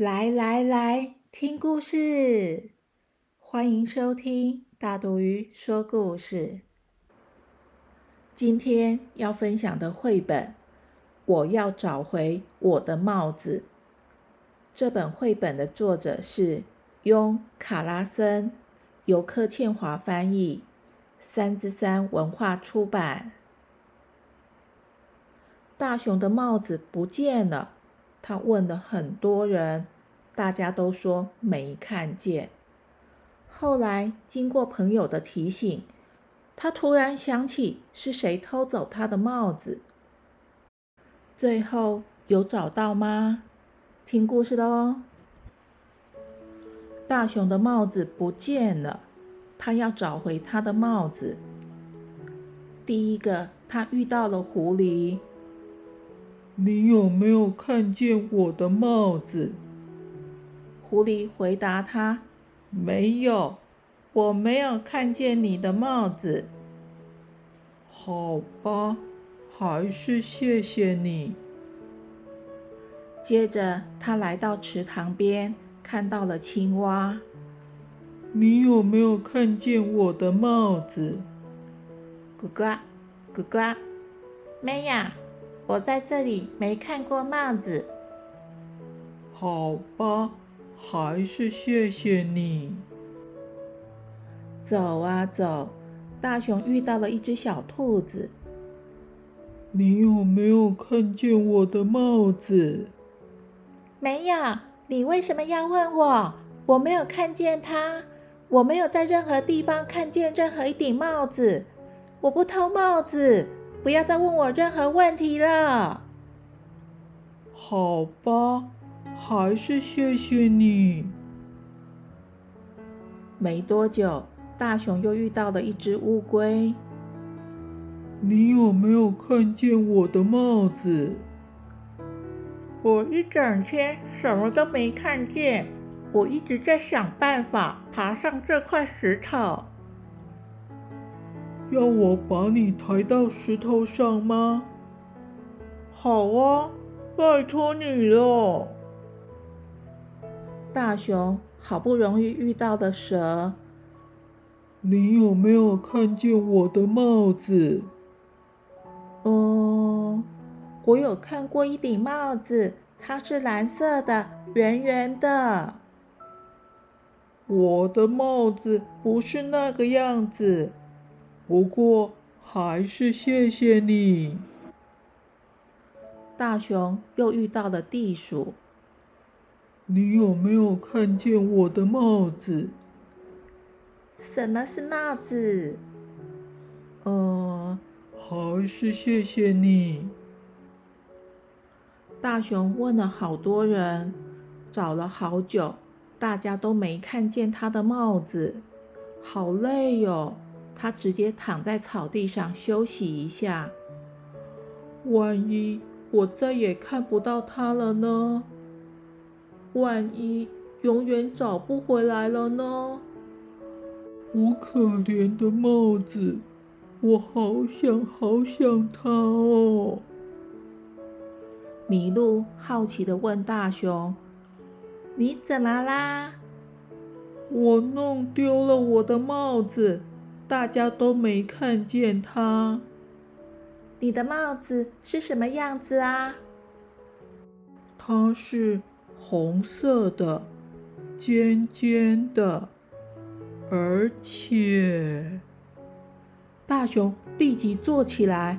来来来，听故事！欢迎收听大肚鱼说故事。今天要分享的绘本《我要找回我的帽子》。这本绘本的作者是雍·卡拉森，由柯倩华翻译，三之三文化出版。大熊的帽子不见了。他问了很多人，大家都说没看见。后来经过朋友的提醒，他突然想起是谁偷走他的帽子。最后有找到吗？听故事喽。大熊的帽子不见了，他要找回他的帽子。第一个，他遇到了狐狸。你有没有看见我的帽子？狐狸回答他：“没有，我没有看见你的帽子。”好吧，还是谢谢你。接着，他来到池塘边，看到了青蛙。你有没有看见我的帽子？呱呱，呱呱，没有。我在这里没看过帽子。好吧，还是谢谢你。走啊走，大熊遇到了一只小兔子。你有没有看见我的帽子？没有。你为什么要问我？我没有看见它。我没有在任何地方看见任何一顶帽子。我不偷帽子。不要再问我任何问题了。好吧，还是谢谢你。没多久，大熊又遇到了一只乌龟。你有没有看见我的帽子？我一整天什么都没看见。我一直在想办法爬上这块石头。要我把你抬到石头上吗？好啊，拜托你了。大熊好不容易遇到的蛇，你有没有看见我的帽子？嗯，我有看过一顶帽子，它是蓝色的，圆圆的。我的帽子不是那个样子。不过，还是谢谢你。大熊又遇到了地鼠。你有没有看见我的帽子？什么是帽子？嗯，还是谢谢你。大熊问了好多人，找了好久，大家都没看见他的帽子，好累哟。他直接躺在草地上休息一下。万一我再也看不到他了呢？万一永远找不回来了呢？我可怜的帽子，我好想好想他哦！麋鹿好奇的问大熊：“你怎么啦？”我弄丢了我的帽子。大家都没看见它。你的帽子是什么样子啊？它是红色的，尖尖的，而且……大熊立即坐起来。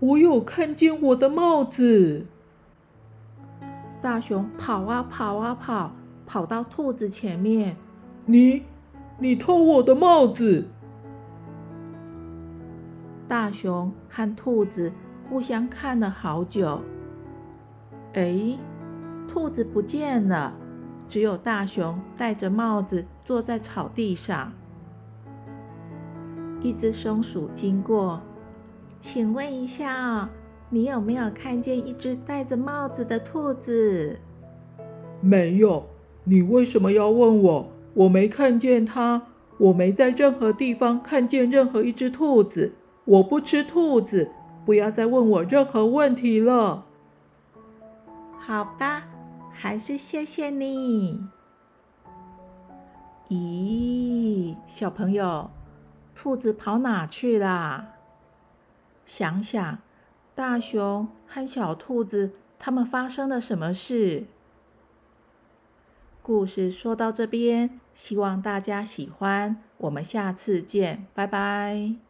我有看见我的帽子。大熊跑啊跑啊跑，跑到兔子前面。你，你偷我的帽子！大熊和兔子互相看了好久。哎，兔子不见了，只有大熊戴着帽子坐在草地上。一只松鼠经过。请问一下，你有没有看见一只戴着帽子的兔子？没有。你为什么要问我？我没看见它，我没在任何地方看见任何一只兔子。我不吃兔子，不要再问我任何问题了。好吧，还是谢谢你。咦，小朋友，兔子跑哪去啦？想想，大熊和小兔子他们发生了什么事？故事说到这边，希望大家喜欢。我们下次见，拜拜。